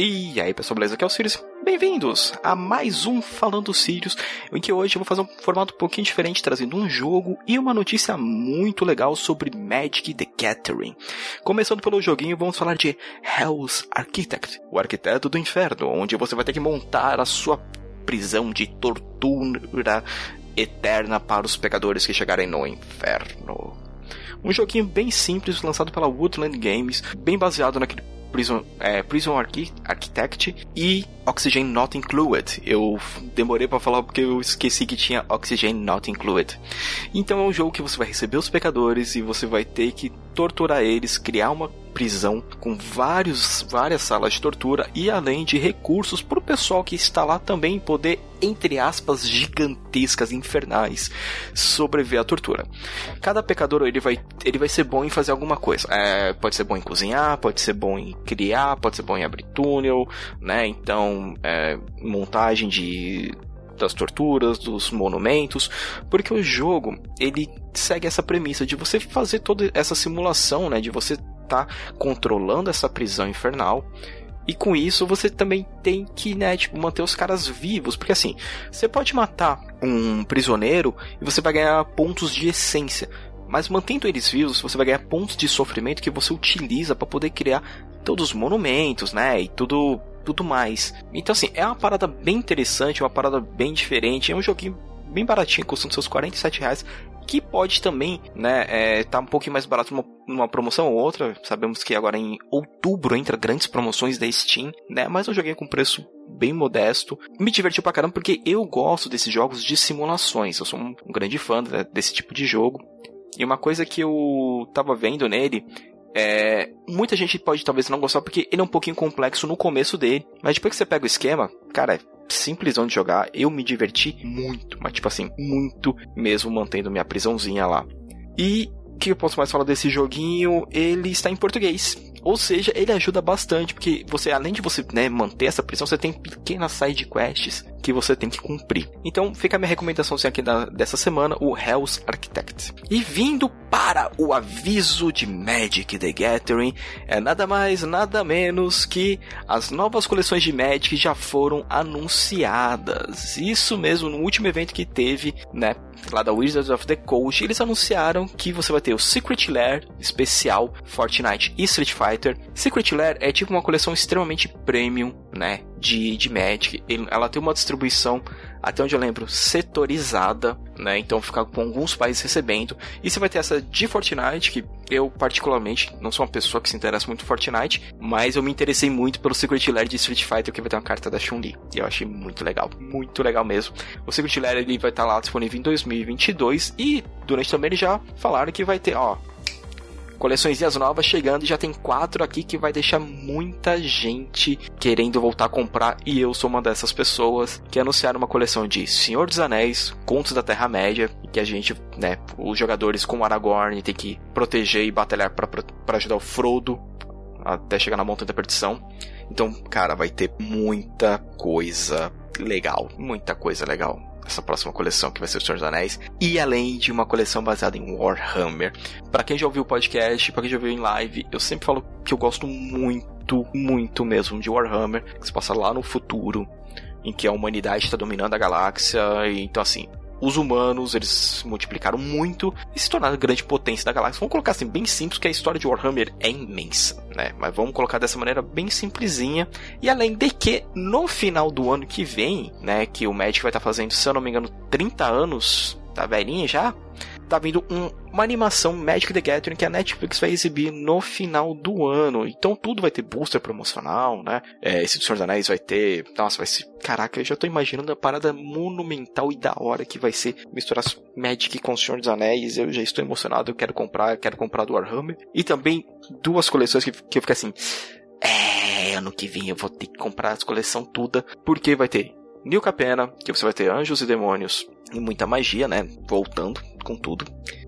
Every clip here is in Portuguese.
E aí pessoal, beleza? Aqui é o Sirius. Bem-vindos a mais um Falando Sirius, em que hoje eu vou fazer um formato um pouquinho diferente, trazendo um jogo e uma notícia muito legal sobre Magic the Gathering. Começando pelo joguinho, vamos falar de Hell's Architect, o arquiteto do inferno, onde você vai ter que montar a sua prisão de tortura eterna para os pecadores que chegarem no inferno. Um joguinho bem simples, lançado pela Woodland Games, bem baseado naquele Prison, é, Prison Architect e Oxygen Not Included. Eu demorei para falar porque eu esqueci que tinha Oxygen Not Included. Então é um jogo que você vai receber os pecadores e você vai ter que torturar eles, criar uma prisão com vários, várias salas de tortura e além de recursos para o pessoal que está lá também poder, entre aspas, gigantescas, infernais, sobreviver à tortura. Cada pecador ele vai, ele vai ser bom em fazer alguma coisa. É, pode ser bom em cozinhar, pode ser bom em criar, pode ser bom em abrir túnel, né? Então, é, montagem de das torturas, dos monumentos, porque o jogo ele segue essa premissa de você fazer toda essa simulação, né, de você tá controlando essa prisão infernal. E com isso você também tem que, né, tipo, manter os caras vivos, porque assim, você pode matar um prisioneiro e você vai ganhar pontos de essência. Mas mantendo eles vivos, você vai ganhar pontos de sofrimento que você utiliza para poder criar todos os monumentos, né? E tudo tudo mais. Então, assim, é uma parada bem interessante, uma parada bem diferente. É um joguinho bem baratinho, custando seus 47 reais. Que pode também, né, é, tá um pouquinho mais barato numa, numa promoção ou outra. Sabemos que agora em outubro entra grandes promoções da Steam, né? Mas eu joguei com preço bem modesto. Me divertiu pra caramba porque eu gosto desses jogos de simulações. Eu sou um, um grande fã desse tipo de jogo. E uma coisa que eu tava vendo nele é, muita gente pode talvez não gostar porque ele é um pouquinho complexo no começo dele, mas depois que você pega o esquema, cara, é simplesão de jogar. Eu me diverti muito, mas tipo assim, muito mesmo mantendo minha prisãozinha lá. E o que eu posso mais falar desse joguinho? Ele está em português. Ou seja, ele ajuda bastante, porque você, além de você né, manter essa prisão, você tem pequenas side quests que você tem que cumprir. Então, fica a minha recomendação aqui da, dessa semana, o Hell's Architect. E vindo para o aviso de Magic the Gathering, é nada mais, nada menos que as novas coleções de Magic já foram anunciadas. Isso mesmo, no último evento que teve, né, lá da Wizards of the Coast, eles anunciaram que você vai ter o Secret Lair especial Fortnite e Street Fighter. Secret Lair é tipo uma coleção extremamente premium, né, de, de Magic. Ela tem uma distribuição, até onde eu lembro, setorizada, né? Então fica com alguns países recebendo. E você vai ter essa de Fortnite, que eu particularmente não sou uma pessoa que se interessa muito por Fortnite, mas eu me interessei muito pelo Secret Lair de Street Fighter, que vai ter uma carta da Chun-Li. E eu achei muito legal, muito legal mesmo. O Secret Lair ele vai estar lá disponível em 2022 e durante também eles já falaram que vai ter, ó, coleções novas chegando e já tem quatro aqui que vai deixar muita gente querendo voltar a comprar e eu sou uma dessas pessoas que anunciaram uma coleção de Senhor dos Anéis, Contos da Terra-média, que a gente, né, os jogadores com Aragorn tem que proteger e batalhar para ajudar o Frodo até chegar na Montanha da Perdição. Então, cara, vai ter muita coisa legal, muita coisa legal essa próxima coleção que vai ser o Senhor dos Anéis, e além de uma coleção baseada em Warhammer. Para quem já ouviu o podcast, para quem já ouviu em live, eu sempre falo que eu gosto muito, muito mesmo de Warhammer, que se passa lá no futuro, em que a humanidade está dominando a galáxia, e então assim, os humanos, eles multiplicaram muito e se tornaram grande potência da galáxia. Vamos colocar assim, bem simples, que a história de Warhammer é imensa, né? Mas vamos colocar dessa maneira bem simplesinha. E além de que, no final do ano que vem, né, que o Magic vai estar fazendo, se eu não me engano, 30 anos, tá velhinha já? tá vindo um, uma animação Magic the Gathering que a Netflix vai exibir no final do ano. Então tudo vai ter booster promocional, né? É, esse do Senhor dos Anéis vai ter. Nossa, vai ser. Caraca, eu já tô imaginando a parada monumental e da hora que vai ser misturar Magic com o Senhor dos Anéis. Eu já estou emocionado, eu quero comprar, eu quero comprar do Warhammer. E também duas coleções que, que eu fico assim. É, ano que vem eu vou ter que comprar as coleção toda, porque vai ter New Capena, que você vai ter anjos e demônios e muita magia, né? Voltando com tudo.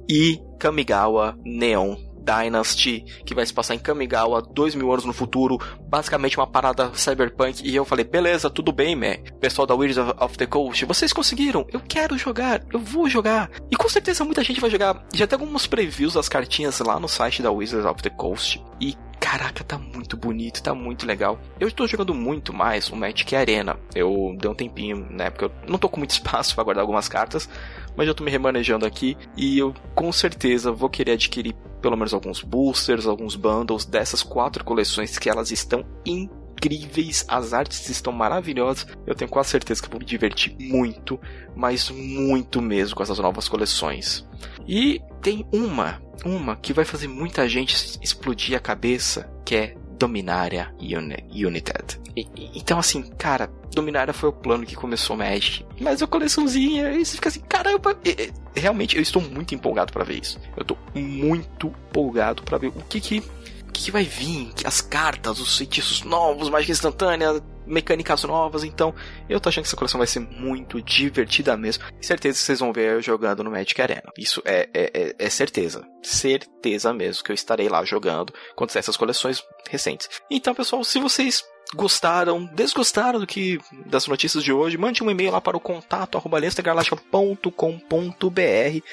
E Kamigawa Neon Dynasty, que vai se passar em Kamigawa dois mil anos no futuro, basicamente uma parada cyberpunk. E eu falei, beleza, tudo bem, man. Pessoal da Wizards of the Coast, vocês conseguiram, eu quero jogar, eu vou jogar. E com certeza muita gente vai jogar. Já tem alguns previews das cartinhas lá no site da Wizards of the Coast. E caraca, tá muito bonito, tá muito legal. Eu estou jogando muito mais o Magic Arena. Eu dei um tempinho, né? Porque eu não tô com muito espaço para guardar algumas cartas, mas eu tô me remanejando aqui e eu com certeza vou querer adquirir pelo menos alguns boosters, alguns bundles dessas quatro coleções que elas estão incríveis, as artes estão maravilhosas. Eu tenho quase certeza que vou me divertir muito, mas muito mesmo com essas novas coleções. E tem uma, uma que vai fazer muita gente explodir a cabeça, que é Dominária United. E, então, assim, cara, Dominária foi o plano que começou Magic. Mas a coleçãozinha, e você fica assim, caramba. E, e, realmente, eu estou muito empolgado para ver isso. Eu estou muito empolgado para ver o que que, o que que vai vir. As cartas, os feitiços novos, mágica instantânea, mecânicas novas, então eu tô achando que essa coleção vai ser muito divertida mesmo. Certeza que vocês vão ver eu jogando no Magic Arena. Isso é, é, é, é certeza. Certeza mesmo que eu estarei lá jogando quando essas coleções recentes. Então, pessoal, se vocês gostaram, desgostaram do que das notícias de hoje, mande um e-mail lá para o contato arroba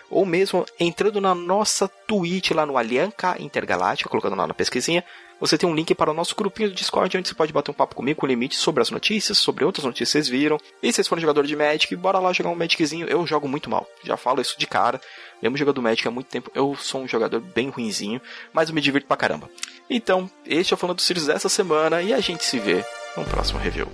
ou mesmo entrando na nossa Twitch lá no Alianca Intergaláctica, colocando lá na pesquisinha, você tem um link para o nosso grupinho do Discord, onde você pode bater um papo comigo com limite sobre as notícias, sobre outras notícias que vocês viram. E se vocês forem jogador de Magic, bora lá jogar um Magiczinho. Eu jogo muito mal, já falo isso de cara. Mesmo jogando Magic há muito tempo, eu sou um jogador bem ruinzinho, mas eu me divirto pra caramba. Então, este é o Falando dos Sirius dessa semana e a gente se vê no próximo review.